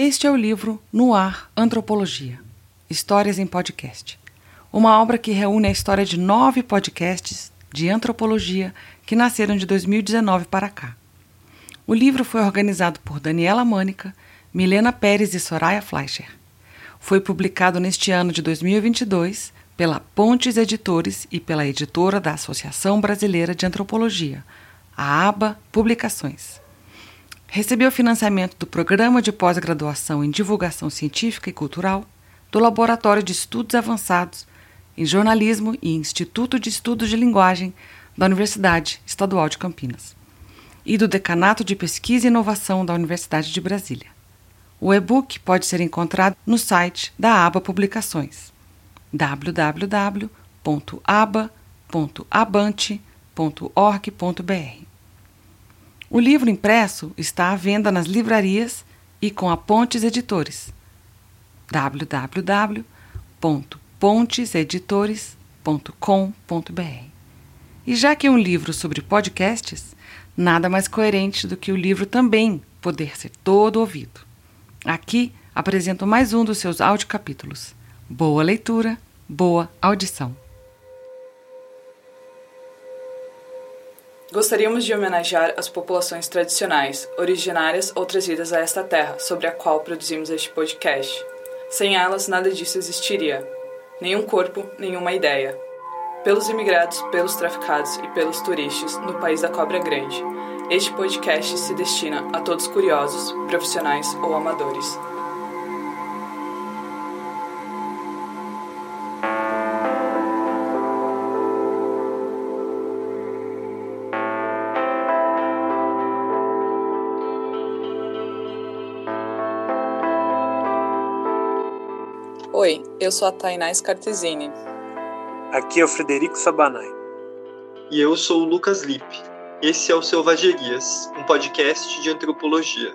Este é o livro No Ar Antropologia Histórias em Podcast. Uma obra que reúne a história de nove podcasts de antropologia que nasceram de 2019 para cá. O livro foi organizado por Daniela Mânica, Milena Pérez e Soraya Fleischer. Foi publicado neste ano de 2022 pela Pontes Editores e pela editora da Associação Brasileira de Antropologia, a ABA Publicações. Recebeu financiamento do Programa de Pós-Graduação em Divulgação Científica e Cultural, do Laboratório de Estudos Avançados em Jornalismo e Instituto de Estudos de Linguagem da Universidade Estadual de Campinas e do Decanato de Pesquisa e Inovação da Universidade de Brasília. O e-book pode ser encontrado no site da aba Publicações www.aba.abante.org.br. O livro impresso está à venda nas livrarias e com a Pontes Editores. www.ponteseditores.com.br. E já que é um livro sobre podcasts, nada mais coerente do que o livro também poder ser todo ouvido. Aqui apresento mais um dos seus audiocapítulos. Boa leitura, boa audição. Gostaríamos de homenagear as populações tradicionais, originárias ou trazidas a esta terra, sobre a qual produzimos este podcast. Sem elas, nada disso existiria. Nenhum corpo, nenhuma ideia. Pelos imigrados, pelos traficados e pelos turistas no país da Cobra Grande. Este podcast se destina a todos curiosos, profissionais ou amadores. Eu sou a Tainá Scartesini. Aqui é o Frederico Sabanai. E eu sou o Lucas Lippe. Esse é o Selvagerias, um podcast de antropologia.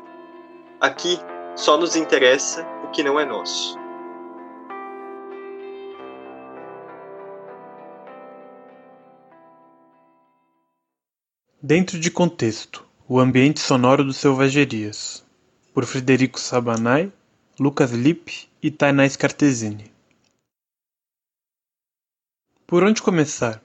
Aqui só nos interessa o que não é nosso. Dentro de contexto, o ambiente sonoro do Selvagerias, por Frederico Sabanai, Lucas Lippe e Tainá Scartesini. Por onde começar?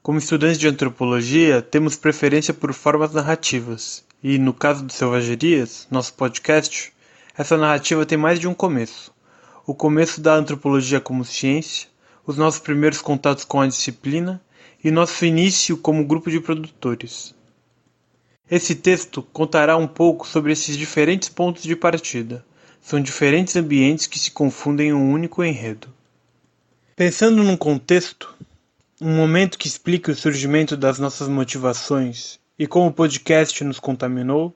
Como estudantes de antropologia, temos preferência por formas narrativas, e no caso do Selvagerias, nosso podcast, essa narrativa tem mais de um começo. O começo da antropologia como ciência, os nossos primeiros contatos com a disciplina e nosso início como grupo de produtores. Esse texto contará um pouco sobre esses diferentes pontos de partida são diferentes ambientes que se confundem em um único enredo. Pensando num contexto, um momento que explique o surgimento das nossas motivações e como o podcast nos contaminou,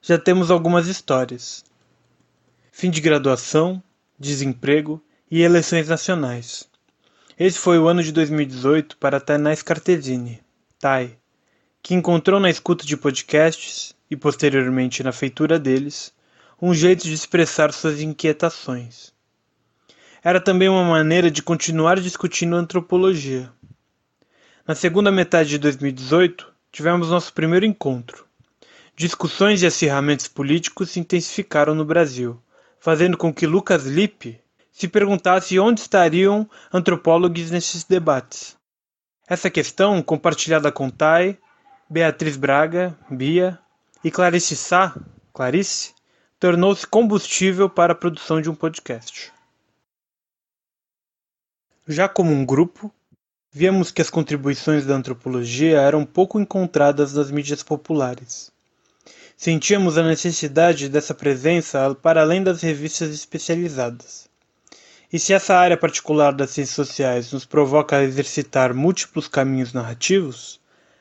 já temos algumas histórias. Fim de graduação, desemprego e eleições nacionais. Esse foi o ano de 2018 para Tainá Scartesini, Tai, que encontrou na escuta de podcasts e posteriormente na feitura deles um jeito de expressar suas inquietações. Era também uma maneira de continuar discutindo antropologia. Na segunda metade de 2018, tivemos nosso primeiro encontro. Discussões e acirramentos políticos se intensificaram no Brasil, fazendo com que Lucas Lippe se perguntasse onde estariam antropólogos nesses debates. Essa questão, compartilhada com Tai, Beatriz Braga, Bia e Clarice Sá, Clarice, tornou-se combustível para a produção de um podcast. Já como um grupo, víamos que as contribuições da antropologia eram pouco encontradas nas mídias populares. Sentíamos a necessidade dessa presença para além das revistas especializadas. E se essa área particular das ciências sociais nos provoca a exercitar múltiplos caminhos narrativos,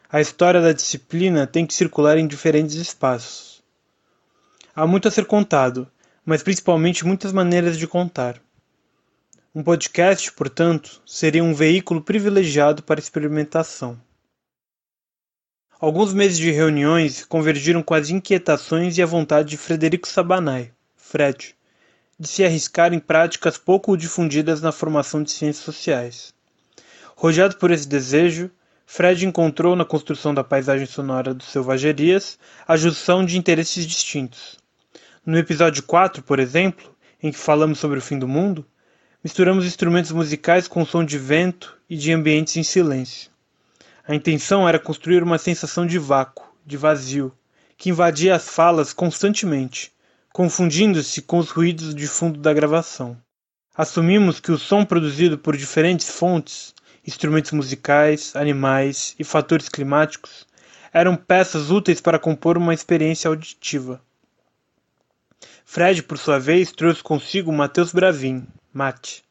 a história da disciplina tem que circular em diferentes espaços Há muito a ser contado, mas principalmente muitas maneiras de contar. Um podcast, portanto, seria um veículo privilegiado para experimentação. Alguns meses de reuniões convergiram com as inquietações e a vontade de Frederico Sabanai, Fred, de se arriscar em práticas pouco difundidas na formação de ciências sociais. Rojado por esse desejo, Fred encontrou na construção da paisagem sonora dos Selvagerias a junção de interesses distintos, No episódio 4, por exemplo, em que falamos sobre o fim do mundo, misturamos instrumentos musicais com som de vento e de ambientes em silêncio. A intenção era construir uma sensação de vácuo, de vazio, que invadia as falas constantemente, confundindo-se com os ruídos de fundo da gravação. Assumimos que o som produzido por diferentes fontes, instrumentos musicais, animais e fatores climáticos, eram peças úteis para compor uma experiência auditiva. Fred, por sua vez, trouxe consigo Matheus Bravin, Mate,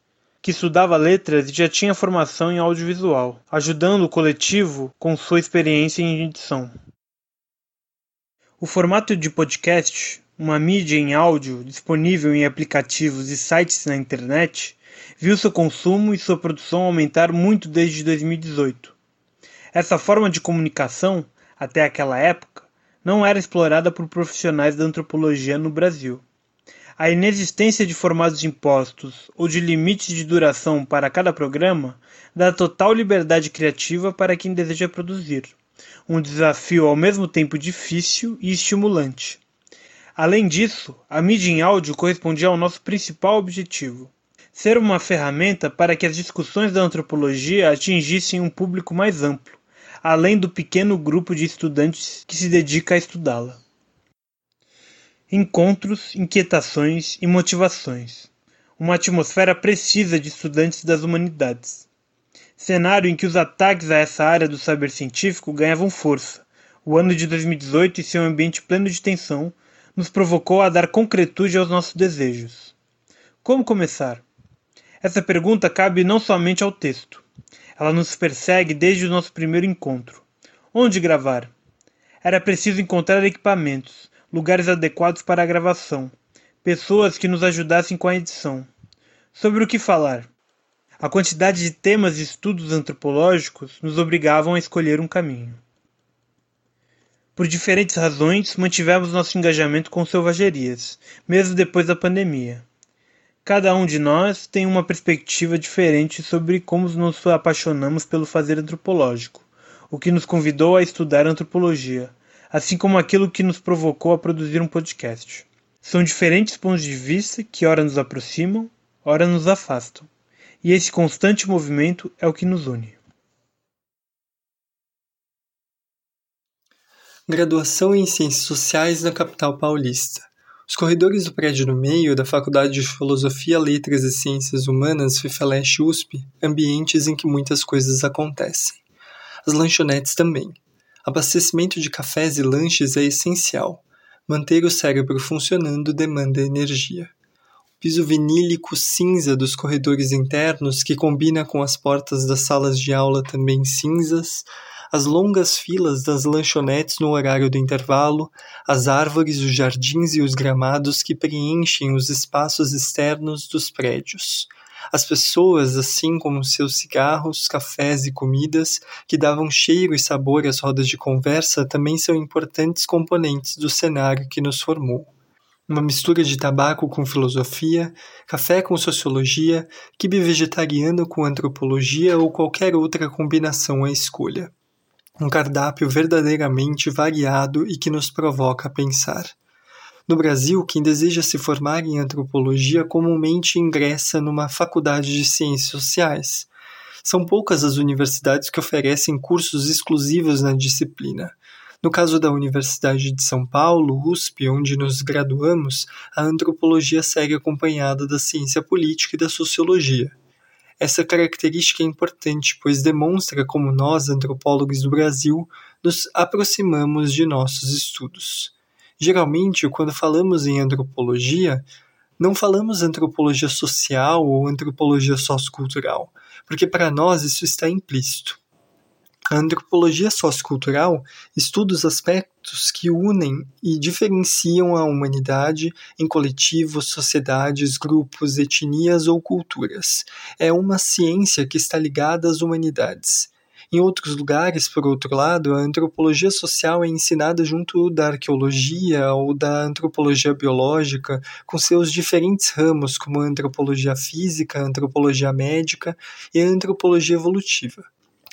que estudava letras e já tinha formação em audiovisual, ajudando o coletivo com sua experiência em edição. O formato de podcast, uma mídia em áudio disponível em aplicativos e sites na internet, viu seu consumo e sua produção aumentar muito desde 2018. Essa forma de comunicação, até aquela época, não era explorada por profissionais da antropologia no Brasil. A inexistência de formatos impostos ou de limites de duração para cada programa dá total liberdade criativa para quem deseja produzir. Um desafio ao mesmo tempo difícil e estimulante. Além disso, a mídia em áudio correspondia ao nosso principal objetivo: ser uma ferramenta para que as discussões da antropologia atingissem um público mais amplo, além do pequeno grupo de estudantes que se dedica a estudá-la encontros, inquietações e motivações. Uma atmosfera precisa de estudantes das humanidades. Cenário em que os ataques a essa área do saber científico ganhavam força. O ano de 2018 e seu ambiente pleno de tensão nos provocou a dar concretude aos nossos desejos. Como começar? Essa pergunta cabe não somente ao texto. Ela nos persegue desde o nosso primeiro encontro. Onde gravar? Era preciso encontrar equipamentos, lugares adequados para a gravação, pessoas que nos ajudassem com a edição. Sobre o que falar? A quantidade de temas e estudos antropológicos nos obrigavam a escolher um caminho. Por diferentes razões, mantivemos nosso engajamento com selvagerias, mesmo depois da pandemia. Cada um de nós tem uma perspectiva diferente sobre como nos apaixonamos pelo fazer antropológico, o que nos convidou a estudar antropologia, assim como aquilo que nos provocou a produzir um podcast. São diferentes pontos de vista que ora nos aproximam, ora nos afastam. E esse constante movimento é o que nos une. Graduação em Ciências Sociais na capital paulista. Os corredores do prédio no meio da Faculdade de Filosofia, Letras e Ciências Humanas, FIFELESH USP, ambientes em que muitas coisas acontecem. As lanchonetes também. Abastecimento de cafés e lanches é essencial. Manter o cérebro funcionando demanda energia. O piso vinílico cinza dos corredores internos, que combina com as portas das salas de aula também cinzas, as longas filas das lanchonetes no horário do intervalo, as árvores, os jardins e os gramados que preenchem os espaços externos dos prédios as pessoas, assim como seus cigarros, cafés e comidas, que davam cheiro e sabor às rodas de conversa, também são importantes componentes do cenário que nos formou. Uma mistura de tabaco com filosofia, café com sociologia, quibe vegetariano com antropologia ou qualquer outra combinação à escolha. Um cardápio verdadeiramente variado e que nos provoca a pensar. No Brasil, quem deseja se formar em antropologia comumente ingressa numa faculdade de ciências sociais. São poucas as universidades que oferecem cursos exclusivos na disciplina. No caso da Universidade de São Paulo, USP, onde nos graduamos, a antropologia segue acompanhada da ciência política e da sociologia. Essa característica é importante, pois demonstra como nós, antropólogos do Brasil, nos aproximamos de nossos estudos. Geralmente, quando falamos em antropologia, não falamos antropologia social ou antropologia sociocultural, porque para nós isso está implícito. A antropologia sociocultural estuda os aspectos que unem e diferenciam a humanidade em coletivos, sociedades, grupos, etnias ou culturas. É uma ciência que está ligada às humanidades em outros lugares, por outro lado, a antropologia social é ensinada junto da arqueologia ou da antropologia biológica, com seus diferentes ramos, como a antropologia física, a antropologia médica e a antropologia evolutiva.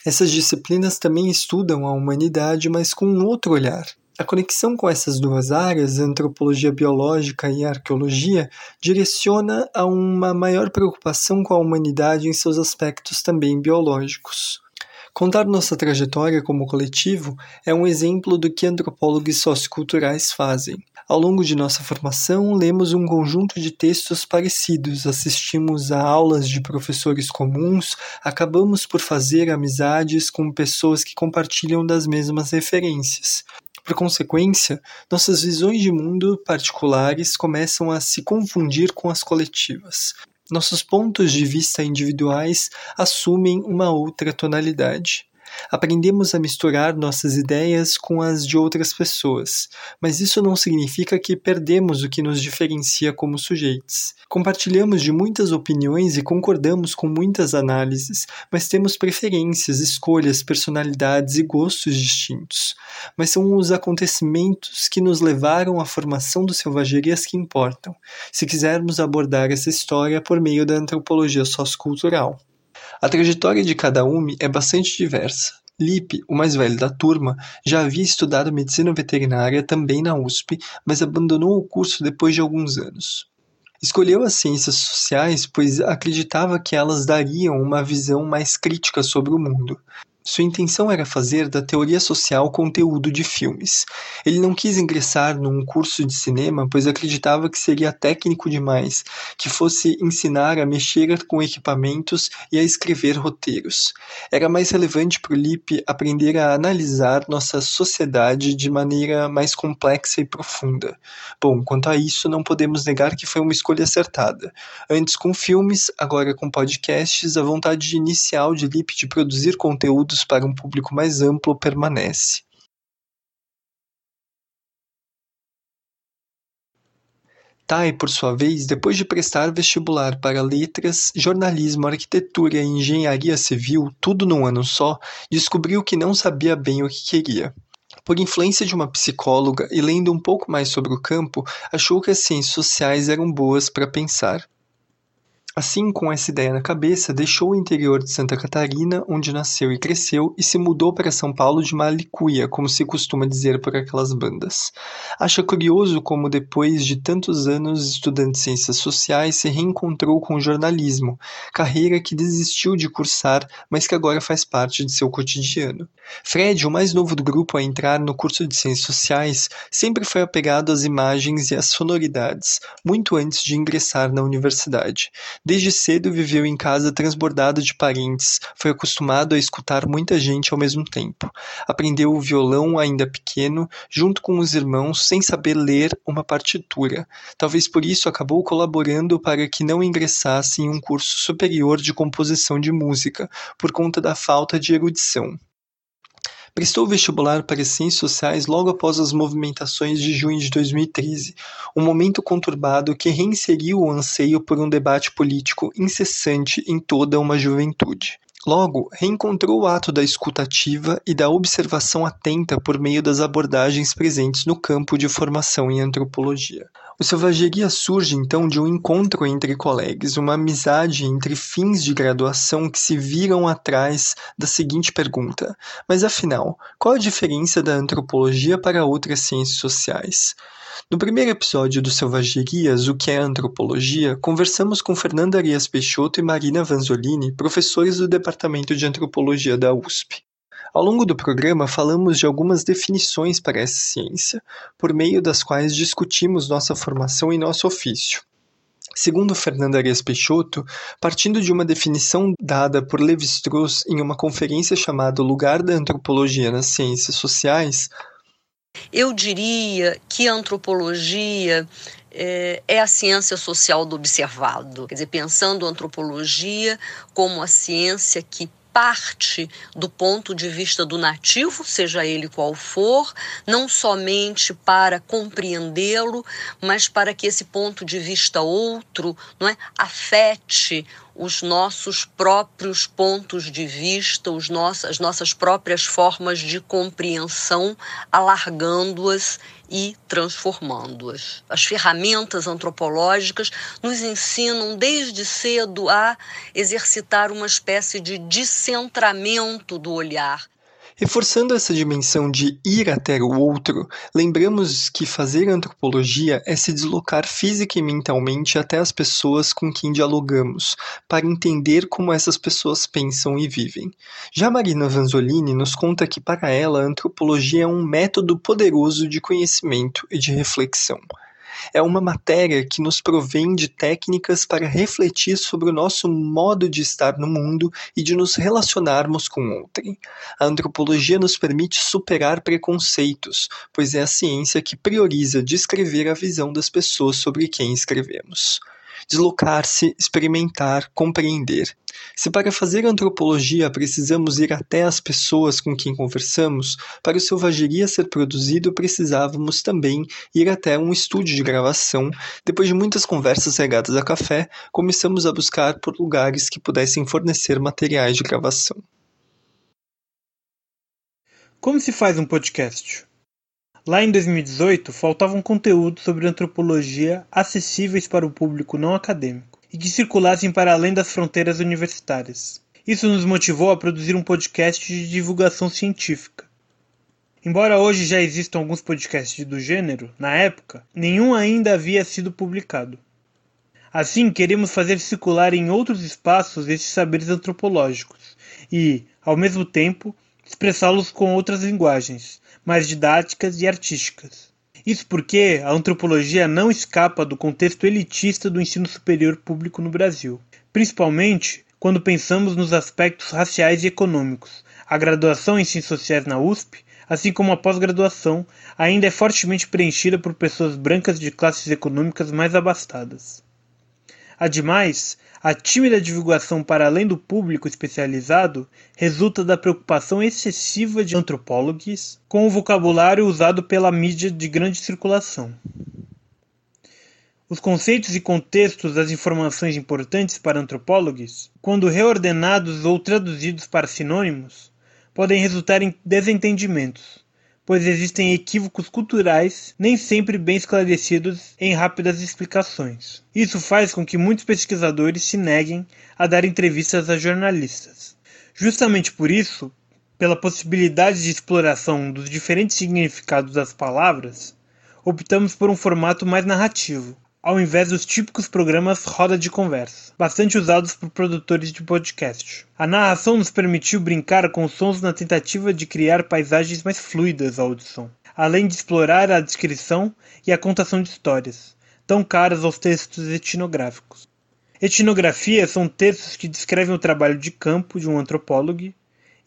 Essas disciplinas também estudam a humanidade, mas com um outro olhar. A conexão com essas duas áreas, antropologia biológica e arqueologia, direciona a uma maior preocupação com a humanidade em seus aspectos também biológicos. Contar nossa trajetória como coletivo é um exemplo do que antropólogos socioculturais fazem. Ao longo de nossa formação, lemos um conjunto de textos parecidos, assistimos a aulas de professores comuns, acabamos por fazer amizades com pessoas que compartilham das mesmas referências. Por consequência, nossas visões de mundo particulares começam a se confundir com as coletivas. Nossos pontos de vista individuais assumem uma outra tonalidade. Aprendemos a misturar nossas ideias com as de outras pessoas, mas isso não significa que perdemos o que nos diferencia como sujeitos. Compartilhamos de muitas opiniões e concordamos com muitas análises, mas temos preferências, escolhas, personalidades e gostos distintos. Mas são os acontecimentos que nos levaram à formação do Selvagerias que importam, se quisermos abordar essa história por meio da antropologia sociocultural. A trajetória de cada um é bastante diversa. Lipe, o mais velho da turma, já havia estudado medicina veterinária também na USP, mas abandonou o curso depois de alguns anos. Escolheu as ciências sociais pois acreditava que elas dariam uma visão mais crítica sobre o mundo. Sua intenção era fazer da teoria social conteúdo de filmes. Ele não quis ingressar num curso de cinema, pois acreditava que seria técnico demais, que fosse ensinar a mexer com equipamentos e a escrever roteiros. Era mais relevante para o Lipe aprender a analisar nossa sociedade de maneira mais complexa e profunda. Bom, quanto a isso, não podemos negar que foi uma escolha acertada. Antes com filmes, agora com podcasts, a vontade inicial de Lipe de produzir conteúdo para um público mais amplo permanece. Tai, por sua vez, depois de prestar vestibular para letras, jornalismo, arquitetura e engenharia civil, tudo num ano só, descobriu que não sabia bem o que queria. Por influência de uma psicóloga e lendo um pouco mais sobre o campo, achou que as ciências sociais eram boas para pensar. Assim, com essa ideia na cabeça, deixou o interior de Santa Catarina, onde nasceu e cresceu, e se mudou para São Paulo de Malicuia, como se costuma dizer por aquelas bandas. Acha curioso como, depois de tantos anos estudando ciências sociais, se reencontrou com o jornalismo, carreira que desistiu de cursar, mas que agora faz parte de seu cotidiano. Fred, o mais novo do grupo a entrar no curso de ciências sociais, sempre foi apegado às imagens e às sonoridades, muito antes de ingressar na universidade. Desde cedo viveu em casa transbordado de parentes, foi acostumado a escutar muita gente ao mesmo tempo. Aprendeu o violão ainda pequeno, junto com os irmãos, sem saber ler uma partitura. Talvez por isso acabou colaborando para que não ingressasse em um curso superior de composição de música, por conta da falta de erudição. Prestou vestibular para Ciências Sociais logo após as movimentações de junho de 2013, um momento conturbado que reinseriu o anseio por um debate político incessante em toda uma juventude. Logo, reencontrou o ato da escutativa e da observação atenta por meio das abordagens presentes no campo de formação em antropologia. O Selvageria surge então de um encontro entre colegas, uma amizade entre fins de graduação que se viram atrás da seguinte pergunta: mas afinal, qual a diferença da antropologia para outras ciências sociais? No primeiro episódio do Selvagerias, O que é Antropologia, conversamos com Fernanda Arias Peixoto e Marina Vanzolini, professores do Departamento de Antropologia da USP. Ao longo do programa, falamos de algumas definições para essa ciência, por meio das quais discutimos nossa formação e nosso ofício. Segundo Fernanda Arias Peixoto, partindo de uma definição dada por Levi-Strauss em uma conferência chamada Lugar da Antropologia nas Ciências Sociais, eu diria que a antropologia é, é, a ciência social do observado. Quer dizer, pensando a antropologia como a ciência que parte do ponto de vista do nativo, seja ele qual for, não somente para compreendê-lo, mas para que esse ponto de vista outro não é, afete os nossos próprios pontos de vista, os nossos, as nossas próprias formas de compreensão, alargando-as e transformando-as. As ferramentas antropológicas nos ensinam desde cedo a exercitar uma espécie de descentramento do olhar. Reforçando essa dimensão de ir até o outro, lembramos que fazer antropologia é se deslocar física e mentalmente até as pessoas com quem dialogamos, para entender como essas pessoas pensam e vivem. Já Marina Vanzolini nos conta que para ela a antropologia é um método poderoso de conhecimento e de reflexão. É uma matéria que nos provém de técnicas para refletir sobre o nosso modo de estar no mundo e de nos relacionarmos com outrem. A antropologia nos permite superar preconceitos, pois é a ciência que prioriza descrever a visão das pessoas sobre quem escrevemos deslocar-se, experimentar, compreender. Se para fazer antropologia precisamos ir até as pessoas com quem conversamos, para o Selvageria ser produzido precisávamos também ir até um estúdio de gravação. Depois de muitas conversas regadas a café, começamos a buscar por lugares que pudessem fornecer materiais de gravação. Como se faz um podcast? Lá em 2018, faltavam conteúdos sobre antropologia acessíveis para o público não acadêmico e que circulassem para além das fronteiras universitárias. Isso nos motivou a produzir um podcast de divulgação científica. Embora hoje já existam alguns podcasts do gênero, na época, nenhum ainda havia sido publicado. Assim, queremos fazer circular em outros espaços esses saberes antropológicos e, ao mesmo tempo, expressá-los com outras linguagens, mais didáticas e artísticas. Isso porque a antropologia não escapa do contexto elitista do ensino superior público no Brasil, principalmente quando pensamos nos aspectos raciais e econômicos. A graduação em Ciências Sociais na USP, assim como a pós-graduação, ainda é fortemente preenchida por pessoas brancas de classes econômicas mais abastadas. Ademais, a tímida divulgação para além do público especializado resulta da preocupação excessiva de antropólogos com o vocabulário usado pela mídia de grande circulação. Os conceitos e contextos das informações importantes para antropólogos, quando reordenados ou traduzidos para sinônimos, podem resultar em desentendimentos, pois existem equívocos culturais nem sempre bem esclarecidos em rápidas explicações. Isso faz com que muitos pesquisadores se neguem a dar entrevistas a jornalistas. Justamente por isso, pela possibilidade de exploração dos diferentes significados das palavras, optamos por um formato mais narrativo, ao invés dos típicos programas roda de conversa, bastante usados por produtores de podcast. A narração nos permitiu brincar com sons na tentativa de criar paisagens mais fluidas à audição, além de explorar a descrição e a contação de histórias, tão caras aos textos etnográficos. Etnografias são textos que descrevem o trabalho de campo de um antropólogo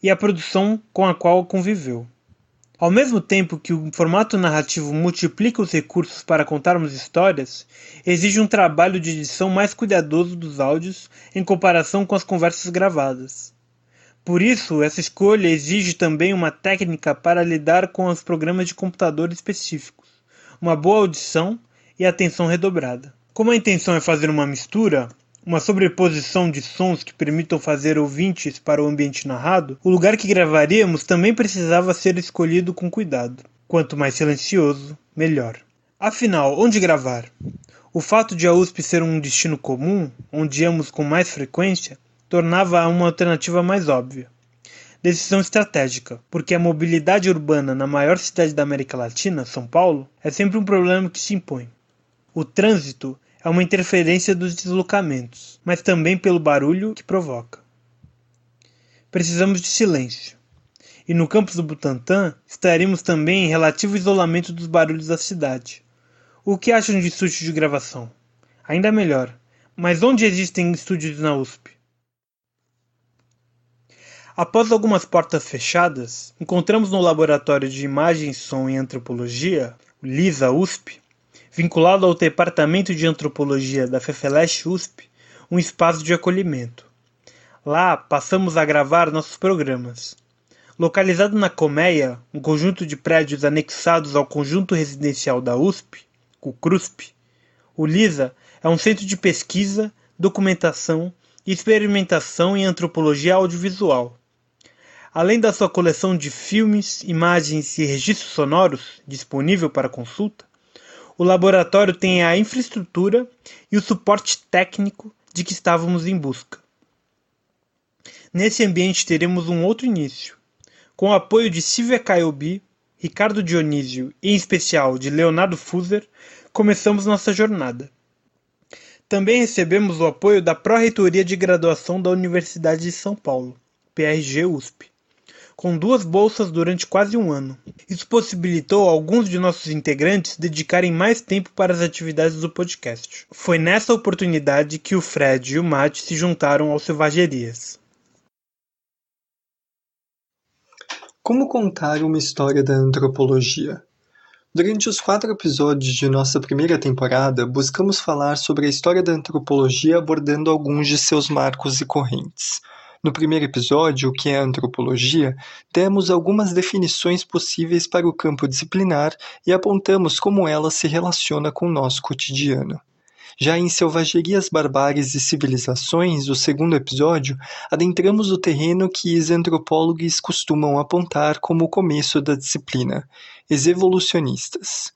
e a produção com a qual conviveu. Ao mesmo tempo que o formato narrativo multiplica os recursos para contarmos histórias, exige um trabalho de edição mais cuidadoso dos áudios em comparação com as conversas gravadas. Por isso, essa escolha exige também uma técnica para lidar com os programas de computador específicos, uma boa audição e atenção redobrada. Como a intenção é fazer uma mistura, uma sobreposição de sons que permitam fazer ouvintes para o ambiente narrado, o lugar que gravaríamos também precisava ser escolhido com cuidado. Quanto mais silencioso, melhor. Afinal, onde gravar? O fato de a USP ser um destino comum, onde íamos com mais frequência, tornava-a uma alternativa mais óbvia. Decisão estratégica, porque a mobilidade urbana na maior cidade da América Latina, São Paulo, é sempre um problema que se impõe. O trânsito é uma interferência dos deslocamentos, mas também pelo barulho que provoca. Precisamos de silêncio. E no campus do Butantã estaremos também em relativo isolamento dos barulhos da cidade. O que acham de estúdios de gravação? Ainda melhor. Mas onde existem estúdios na USP? Após algumas portas fechadas, encontramos no Laboratório de Imagem, Som e Antropologia, LISA USP, vinculado ao Departamento de Antropologia da FEFELESH USP, um espaço de acolhimento. Lá passamos a gravar nossos programas. Localizado na Colmeia, um conjunto de prédios anexados ao conjunto residencial da USP, o CRUSP, o LISA é um centro de pesquisa, documentação experimentação em antropologia audiovisual. Além da sua coleção de filmes, imagens e registros sonoros disponível para consulta, o laboratório tem a infraestrutura e o suporte técnico de que estávamos em busca. Nesse ambiente teremos um outro início, Com o apoio de Silvia Caiobi, Ricardo Dionísio e, em especial, de Leonardo Fuser, começamos nossa jornada. Também recebemos o apoio da Pró-Reitoria de Graduação da Universidade de São Paulo, PRG-USP, com duas bolsas durante quase um ano. Isso possibilitou alguns de nossos integrantes dedicarem mais tempo para as atividades do podcast. Foi nessa oportunidade que o Fred e o Matt se juntaram ao Selvagerias. Como contar uma história da antropologia? Durante os quatro episódios de nossa primeira temporada, buscamos falar sobre a história da antropologia abordando alguns de seus marcos e correntes. No primeiro episódio, o que é antropologia, demos algumas definições possíveis para o campo disciplinar e apontamos como ela se relaciona com o nosso cotidiano. Já em Selvagerias, Barbáries e Civilizações, o segundo episódio, adentramos o terreno que os antropólogos costumam apontar como o começo da disciplina, os evolucionistas.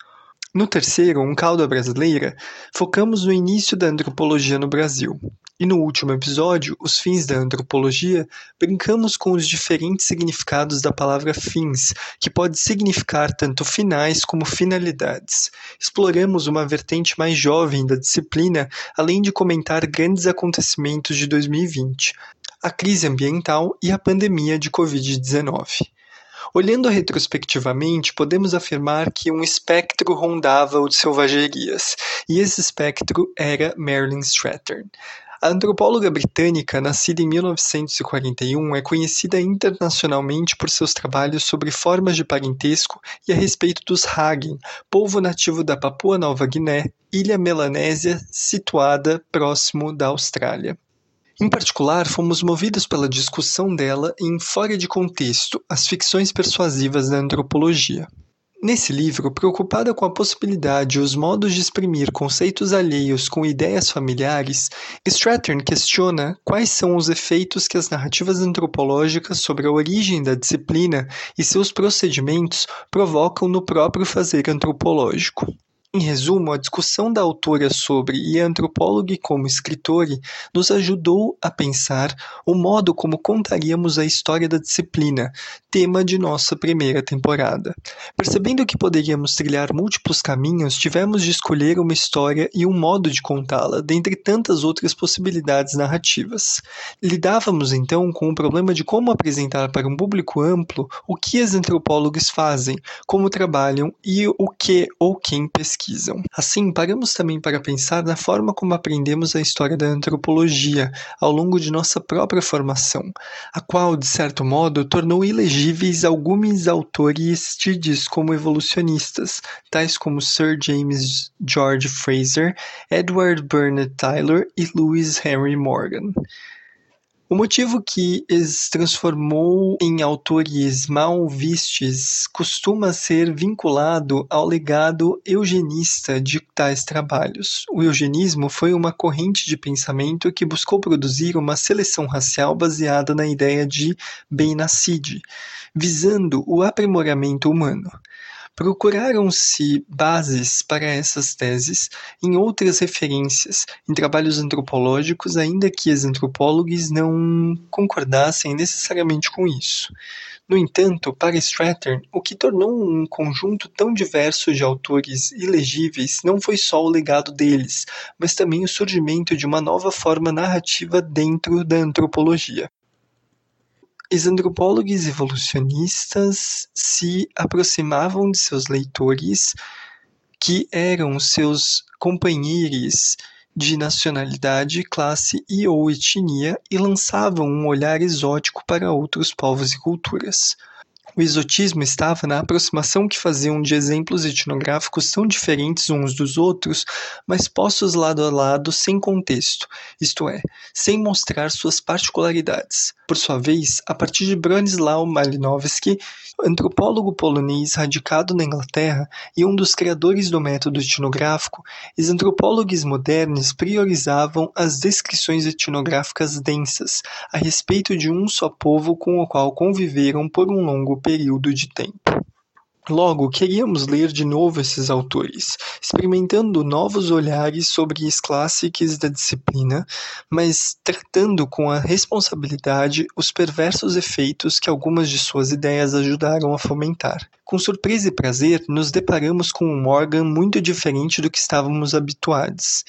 No terceiro, Um Caldo Brasileira, focamos no início da antropologia no Brasil. E no último episódio, Os Fins da Antropologia, brincamos com os diferentes significados da palavra fins, que pode significar tanto finais como finalidades. Exploramos uma vertente mais jovem da disciplina, além de comentar grandes acontecimentos de 2020, a crise ambiental e a pandemia de Covid-19. Olhando retrospectivamente, podemos afirmar que um espectro rondava o de selvagerias, e esse espectro era Marilyn Strathern. A antropóloga britânica, nascida em 1941, é conhecida internacionalmente por seus trabalhos sobre formas de parentesco e a respeito dos Hagen, povo nativo da Papua Nova Guiné, ilha melanésia situada próximo da Austrália. Em particular, fomos movidos pela discussão dela em Fora de Contexto, as ficções persuasivas da antropologia. Nesse livro, preocupada com a possibilidade e os modos de exprimir conceitos alheios com ideias familiares, Strathern questiona quais são os efeitos que as narrativas antropológicas sobre a origem da disciplina e seus procedimentos provocam no próprio fazer antropológico. Em resumo, a discussão da autora sobre e a antropóloga como escritore nos ajudou a pensar o modo como contaríamos a história da disciplina, tema de nossa primeira temporada. Percebendo que poderíamos trilhar múltiplos caminhos, tivemos de escolher uma história e um modo de contá-la, dentre tantas outras possibilidades narrativas. Lidávamos então com o problema de como apresentar para um público amplo o que as antropólogas fazem, como trabalham e o que ou quem pesquisa pesquisam. Assim, paramos também para pensar na forma como aprendemos a história da antropologia ao longo de nossa própria formação, a qual, de certo modo, tornou ilegíveis alguns autores tidos como evolucionistas, tais como Sir James George Fraser, Edward Bernard Tyler e Lewis Henry Morgan. O motivo que os transformou em autores mal vistos costuma ser vinculado ao legado eugenista de tais trabalhos. O eugenismo foi uma corrente de pensamento que buscou produzir uma seleção racial baseada na ideia de bem-nascide, visando o aprimoramento humano. Procuraram-se bases para essas teses em outras referências, em trabalhos antropológicos, ainda que os antropólogos não concordassem necessariamente com isso. No entanto, para Strathern, o que tornou um conjunto tão diverso de autores ilegíveis não foi só o legado deles, mas também o surgimento de uma nova forma narrativa dentro da antropologia. Os antropólogos evolucionistas se aproximavam de seus leitores, que eram seus companheiros de nacionalidade, classe e ou etnia, e lançavam um olhar exótico para outros povos e culturas. O exotismo estava na aproximação que faziam de exemplos etnográficos tão diferentes uns dos outros, mas postos lado a lado sem contexto, isto é, sem mostrar suas particularidades. Por sua vez, a partir de Bronislaw Malinowski, antropólogo polonês radicado na Inglaterra e um dos criadores do método etnográfico, os antropólogos modernos priorizavam as descrições etnográficas densas a respeito de um só povo com o qual conviveram por um longo período de tempo. Logo, queríamos ler de novo esses autores, experimentando novos olhares sobre os clássicos da disciplina, mas tratando com a responsabilidade os perversos efeitos que algumas de suas ideias ajudaram a fomentar. Com surpresa e prazer, nos deparamos com um Morgan muito diferente do que estávamos habituados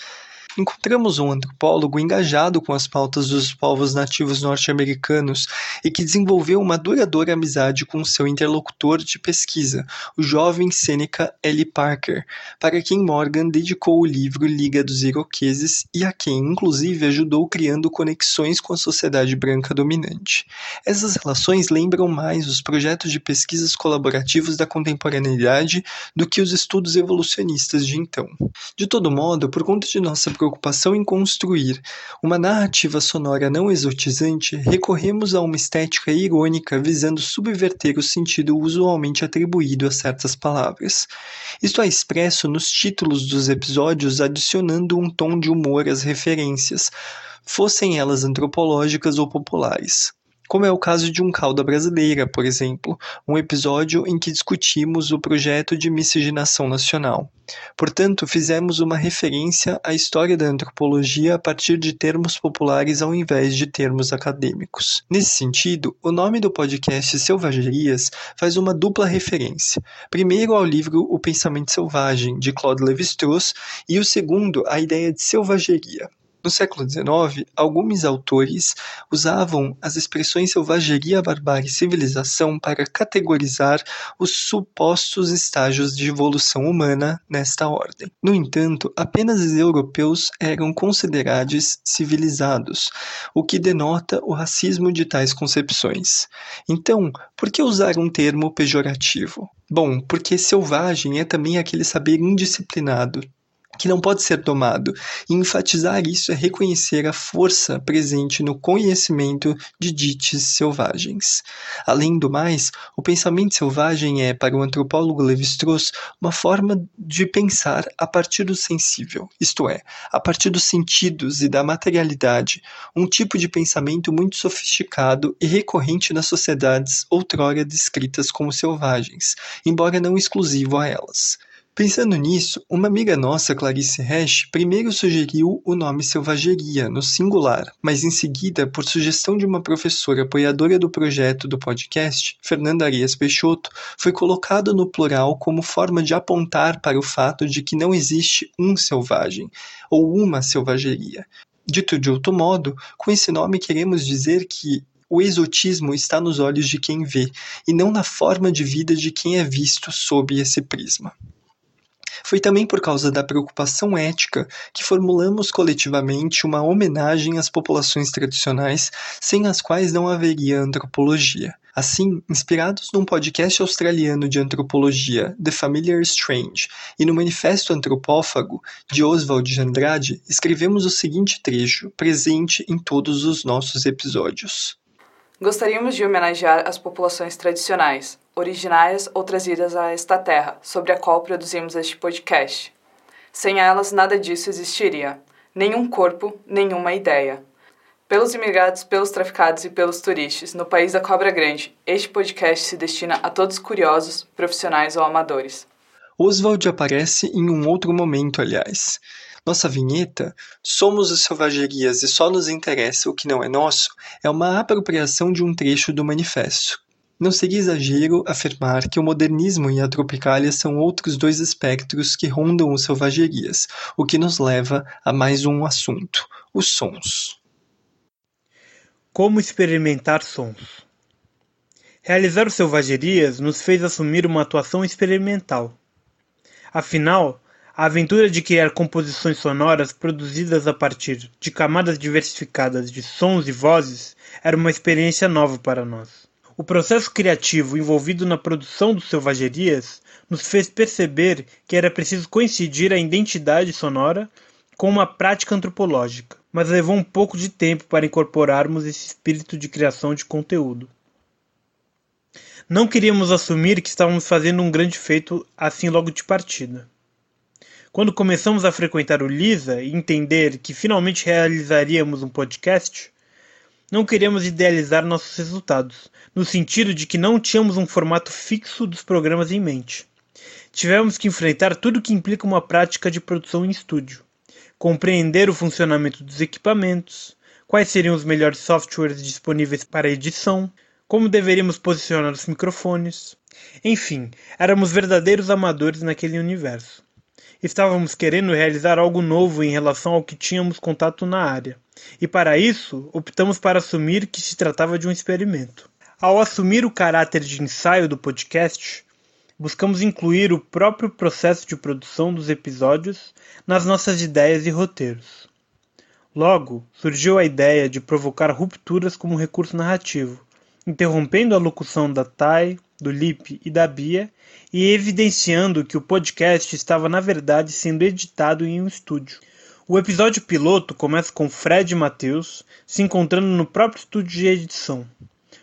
encontramos um antropólogo engajado com as pautas dos povos nativos norte-americanos e que desenvolveu uma duradoura amizade com seu interlocutor de pesquisa, o jovem Seneca L. Parker, para quem Morgan dedicou o livro Liga dos Iroqueses e a quem, inclusive, ajudou criando conexões com a sociedade branca dominante. Essas relações lembram mais os projetos de pesquisas colaborativos da contemporaneidade do que os estudos evolucionistas de então. De todo modo, por conta de nossa preocupação em construir uma narrativa sonora não exotizante, recorremos a uma estética irônica visando subverter o sentido usualmente atribuído a certas palavras. Isto é expresso nos títulos dos episódios, adicionando um tom de humor às referências, fossem elas antropológicas ou populares como é o caso de Um Cauda Brasileira, por exemplo, um episódio em que discutimos o projeto de miscigenação nacional. Portanto, fizemos uma referência à história da antropologia a partir de termos populares ao invés de termos acadêmicos. Nesse sentido, o nome do podcast Selvagerias faz uma dupla referência. Primeiro ao livro O Pensamento Selvagem, de Claude Lévi-Strauss, e o segundo à ideia de selvageria. No século XIX, alguns autores usavam as expressões selvageria, barbárie e civilização para categorizar os supostos estágios de evolução humana nesta ordem. No entanto, apenas os europeus eram considerados civilizados, o que denota o racismo de tais concepções. Então, por que usar um termo pejorativo? Bom, porque selvagem é também aquele saber indisciplinado, que não pode ser tomado. E enfatizar isso é reconhecer a força presente no conhecimento de dites selvagens. Além do mais, o pensamento selvagem é, para o antropólogo Levi-Strauss, uma forma de pensar a partir do sensível, isto é, a partir dos sentidos e da materialidade, um tipo de pensamento muito sofisticado e recorrente nas sociedades outrora descritas como selvagens, embora não exclusivo a elas. Pensando nisso, uma amiga nossa, Clarice Hash, primeiro sugeriu o nome selvageria, no singular, mas em seguida, por sugestão de uma professora apoiadora do projeto do podcast, Fernanda Arias Peixoto, foi colocado no plural como forma de apontar para o fato de que não existe um selvagem, ou uma selvageria. Dito de outro modo, com esse nome queremos dizer que o exotismo está nos olhos de quem vê, e não na forma de vida de quem é visto sob esse prisma. Foi também por causa da preocupação ética que formulamos coletivamente uma homenagem às populações tradicionais sem as quais não haveria antropologia. Assim, inspirados num podcast australiano de antropologia, The Familiar Strange, e no Manifesto Antropófago, de Oswald de Andrade, escrevemos o seguinte trecho, presente em todos os nossos episódios. Gostaríamos de homenagear as populações tradicionais, originárias ou trazidas a esta terra, sobre a qual produzimos este podcast. Sem elas, nada disso existiria. Nenhum corpo, nenhuma ideia. Pelos imigrados, pelos traficados e pelos turistas, no país da Cobra Grande, este podcast se destina a todos curiosos, profissionais ou amadores. Oswald aparece em um outro momento, aliás. Nossa vinheta, Somos os Selvagerias e só nos interessa o que não é nosso, é uma apropriação de um trecho do manifesto. Não seria exagero afirmar que o modernismo e a tropicália são outros dois espectros que rondam os selvagerias, o que nos leva a mais um assunto: os sons. Como experimentar sons? Realizar os selvagerias nos fez assumir uma atuação experimental. Afinal, a aventura de criar composições sonoras produzidas a partir de camadas diversificadas de sons e vozes era uma experiência nova para nós. O processo criativo envolvido na produção dos Selvagerias nos fez perceber que era preciso coincidir a identidade sonora com uma prática antropológica, mas levou um pouco de tempo para incorporarmos esse espírito de criação de conteúdo. Não queríamos assumir que estávamos fazendo um grande feito assim logo de partida. Quando começamos a frequentar o Lisa e entender que finalmente realizaríamos um podcast, não queríamos idealizar nossos resultados, no sentido de que não tínhamos um formato fixo dos programas em mente. Tivemos que enfrentar tudo que implica uma prática de produção em estúdio, compreender o funcionamento dos equipamentos, quais seriam os melhores softwares disponíveis para edição, como deveríamos posicionar os microfones. Enfim, éramos verdadeiros amadores naquele universo. Estávamos querendo realizar algo novo em relação ao que tínhamos contato na área, e para isso optamos para assumir que se tratava de um experimento. Ao assumir o caráter de ensaio do podcast, buscamos incluir o próprio processo de produção dos episódios nas nossas ideias e roteiros. Logo, surgiu a ideia de provocar rupturas como recurso narrativo, interrompendo a locução da Tai, do Lip e da Bia e evidenciando que o podcast estava na verdade sendo editado em um estúdio. O episódio piloto começa com Fred e Matheus se encontrando no próprio estúdio de edição,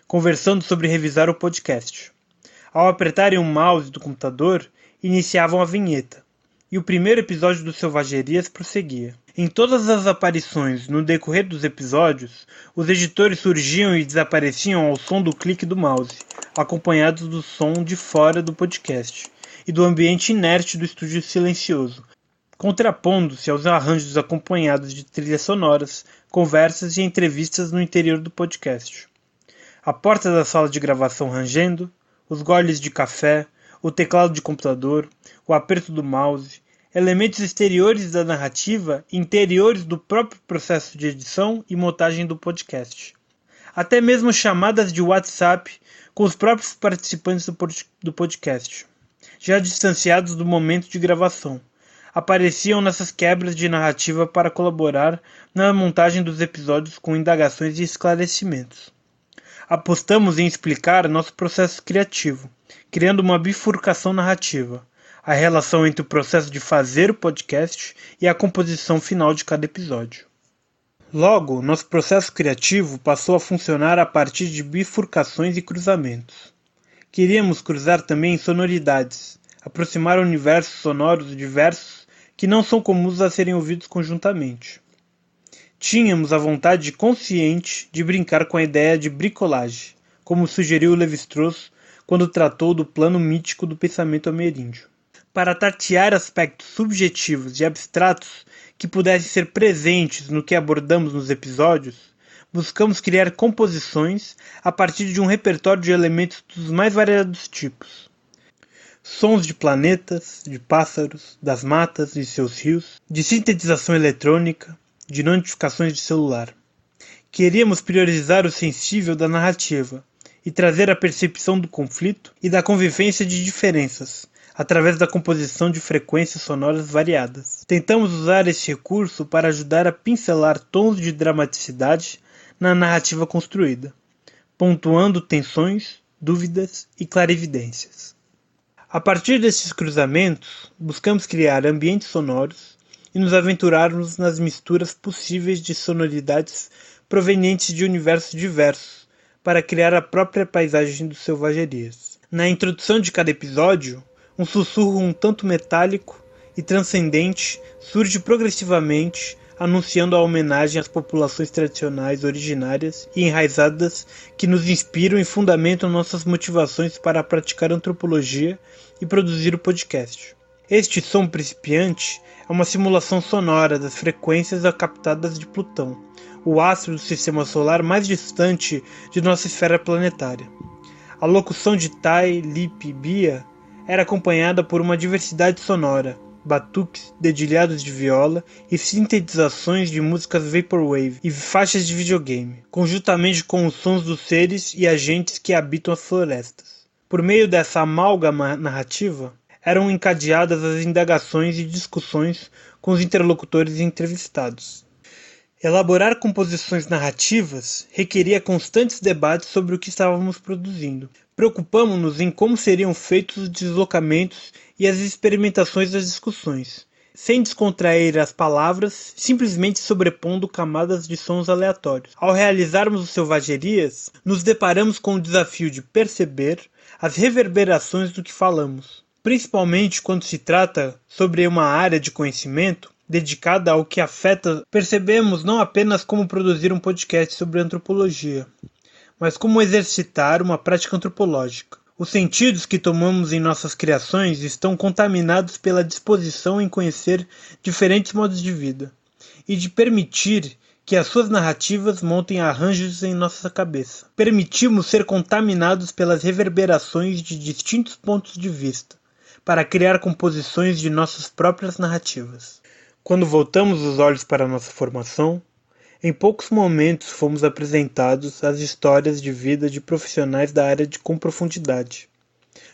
conversando sobre revisar o podcast. Ao apertarem o mouse do computador, iniciavam a vinheta, e o primeiro episódio do Selvagerias prosseguia. Em todas as aparições no decorrer dos episódios, os editores surgiam e desapareciam ao som do clique do mouse, acompanhados do som de fora do podcast e do ambiente inerte do estúdio silencioso, contrapondo-se aos arranjos acompanhados de trilhas sonoras, conversas e entrevistas no interior do podcast. A porta da sala de gravação rangendo, os goles de café, o teclado de computador, o aperto do mouse, elementos exteriores da narrativa interiores do próprio processo de edição e montagem do podcast. Até mesmo chamadas de WhatsApp com os próprios participantes do podcast, já distanciados do momento de gravação, apareciam nessas quebras de narrativa para colaborar na montagem dos episódios com indagações e esclarecimentos apostamos em explicar nosso processo criativo, criando uma bifurcação narrativa, a relação entre o processo de fazer o podcast e a composição final de cada episódio. Logo, nosso processo criativo passou a funcionar a partir de bifurcações e cruzamentos. Queríamos cruzar também sonoridades, aproximar universos sonoros diversos que não são comuns a serem ouvidos conjuntamente. Tínhamos a vontade consciente de brincar com a ideia de bricolagem, como sugeriu Levi-Strauss quando tratou do plano mítico do pensamento ameríndio. Para tatear aspectos subjetivos e abstratos que pudessem ser presentes no que abordamos nos episódios, buscamos criar composições a partir de um repertório de elementos dos mais variados tipos. Sons de planetas, de pássaros, das matas e seus rios, de sintetização eletrônica, de notificações de celular. Queríamos priorizar o sensível da narrativa e trazer a percepção do conflito e da convivência de diferenças, através da composição de frequências sonoras variadas. Tentamos usar esse recurso para ajudar a pincelar tons de dramaticidade na narrativa construída, pontuando tensões, dúvidas e clarividências. A partir desses cruzamentos, buscamos criar ambientes sonoros e nos aventurarmos nas misturas possíveis de sonoridades provenientes de universos diversos para criar a própria paisagem dos selvagerias. Na introdução de cada episódio, um sussurro um tanto metálico e transcendente surge progressivamente, anunciando a homenagem às populações tradicionais originárias e enraizadas que nos inspiram e fundamentam nossas motivações para praticar antropologia e produzir o podcast. Este som principiante é uma simulação sonora das frequências captadas de Plutão, o astro do sistema solar mais distante de nossa esfera planetária. A locução de Tai, Lip e Bia era acompanhada por uma diversidade sonora, batuques, dedilhados de viola e sintetizações de músicas vaporwave e faixas de videogame, conjuntamente com os sons dos seres e agentes que habitam as florestas. Por meio dessa amálgama narrativa, eram encadeadas as indagações e discussões com os interlocutores entrevistados. Elaborar composições narrativas requeria constantes debates sobre o que estávamos produzindo. Preocupamos-nos em como seriam feitos os deslocamentos e as experimentações das discussões, sem descontrair as palavras, simplesmente sobrepondo camadas de sons aleatórios. Ao realizarmos os Selvagerias, nos deparamos com o desafio de perceber as reverberações do que falamos principalmente quando se trata sobre uma área de conhecimento dedicada ao que afeta, percebemos não apenas como produzir um podcast sobre antropologia, mas como exercitar uma prática antropológica. Os sentidos que tomamos em nossas criações estão contaminados pela disposição em conhecer diferentes modos de vida e de permitir que as suas narrativas montem arranjos em nossa cabeça. Permitimos ser contaminados pelas reverberações de distintos pontos de vista para criar composições de nossas próprias narrativas. Quando voltamos os olhos para nossa formação, em poucos momentos fomos apresentados às histórias de vida de profissionais da área de com profundidade,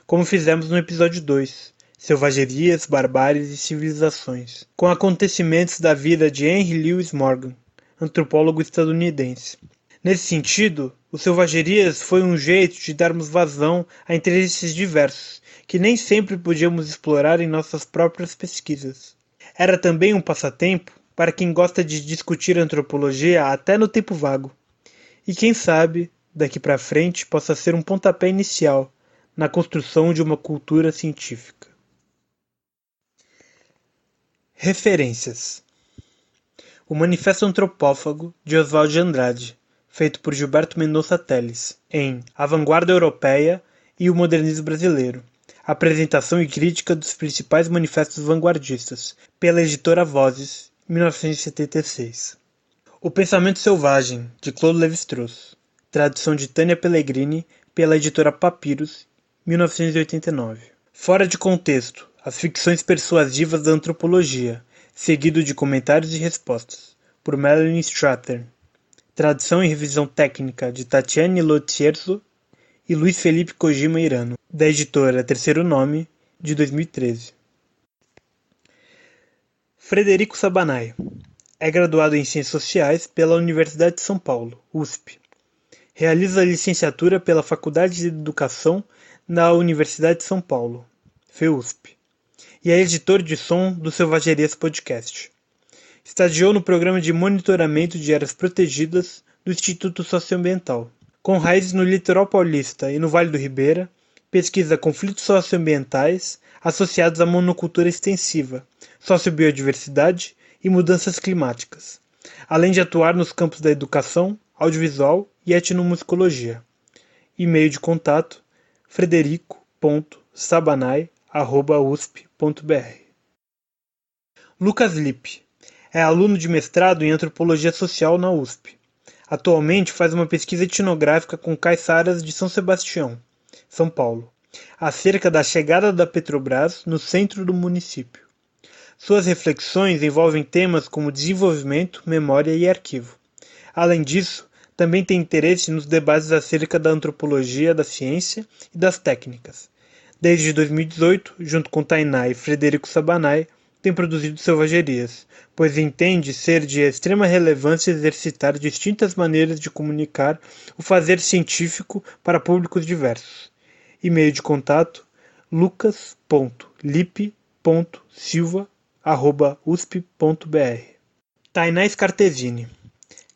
como fizemos no episódio 2, Selvagerias, Barbáries e Civilizações, com acontecimentos da vida de Henry Lewis Morgan, antropólogo estadunidense. Nesse sentido, o Selvagerias foi um jeito de darmos vazão a interesses diversos, que nem sempre podíamos explorar em nossas próprias pesquisas. Era também um passatempo para quem gosta de discutir antropologia até no tempo vago. E quem sabe, daqui para frente, possa ser um pontapé inicial na construção de uma cultura científica. Referências: O Manifesto Antropófago de Oswald de Andrade, feito por Gilberto Mendonça Teles, em A Vanguarda Europeia e o Modernismo Brasileiro. Apresentação e crítica dos principais manifestos vanguardistas, pela editora Vozes, 1976. O Pensamento Selvagem, de Claude Lévi-Strauss. Tradução de Tânia Pellegrini, pela editora Papyrus, 1989. Fora de contexto, as ficções persuasivas da antropologia, seguido de comentários e respostas, por Melanie Strathern. Tradução e revisão técnica de Tatiane Lotierzo e Luiz Felipe Kojima Irano, da editora Terceiro Nome, de 2013. Frederico Sabanai é graduado em Ciências Sociais pela Universidade de São Paulo, USP. Realiza licenciatura pela Faculdade de Educação na Universidade de São Paulo, FEUSP. E é editor de som do Selvagerias Podcast. Estagiou no programa de monitoramento de áreas protegidas do Instituto Socioambiental. Com raízes no litoral paulista e no Vale do Ribeira, pesquisa conflitos socioambientais associados à monocultura extensiva, sociobiodiversidade e mudanças climáticas, além de atuar nos campos da educação, audiovisual e etnomusicologia. E-mail de contato frederico.sabanai.usp.br Lucas Lippe é aluno de mestrado em Antropologia Social na USP. Atualmente faz uma pesquisa etnográfica com caiçaras de São Sebastião, São Paulo, acerca da chegada da Petrobras no centro do município. Suas reflexões envolvem temas como desenvolvimento, memória e arquivo. Além disso, também tem interesse nos debates acerca da antropologia da ciência e das técnicas. Desde 2018, junto com Tainá e Frederico Sabanai, tem produzido selvagerias, pois entende ser de extrema relevância exercitar distintas maneiras de comunicar o fazer científico para públicos diversos. E-mail de contato lucas.lip.silva.usp.br Tainá Scartesini,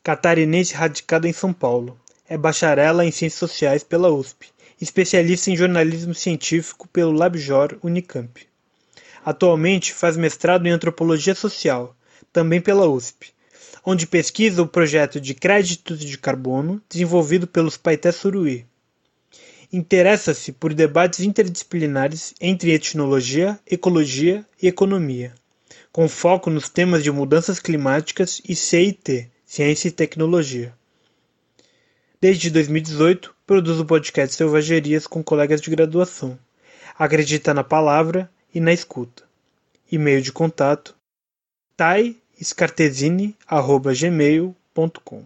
catarinense radicada em São Paulo, é bacharela em Ciências Sociais pela USP, especialista em jornalismo científico pelo LabJOR Unicamp. Atualmente faz mestrado em Antropologia Social, também pela USP, onde pesquisa o projeto de créditos de carbono desenvolvido pelos Paité Suruí, Interessa-se por debates interdisciplinares entre etnologia, ecologia e economia, com foco nos temas de mudanças climáticas e CIT, Ciência e Tecnologia. Desde 2018, produz o podcast Selvagerias com colegas de graduação. Acredita na palavra e na escuta. E-mail de contato taiscartesini.gmail.com